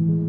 Mm-hmm.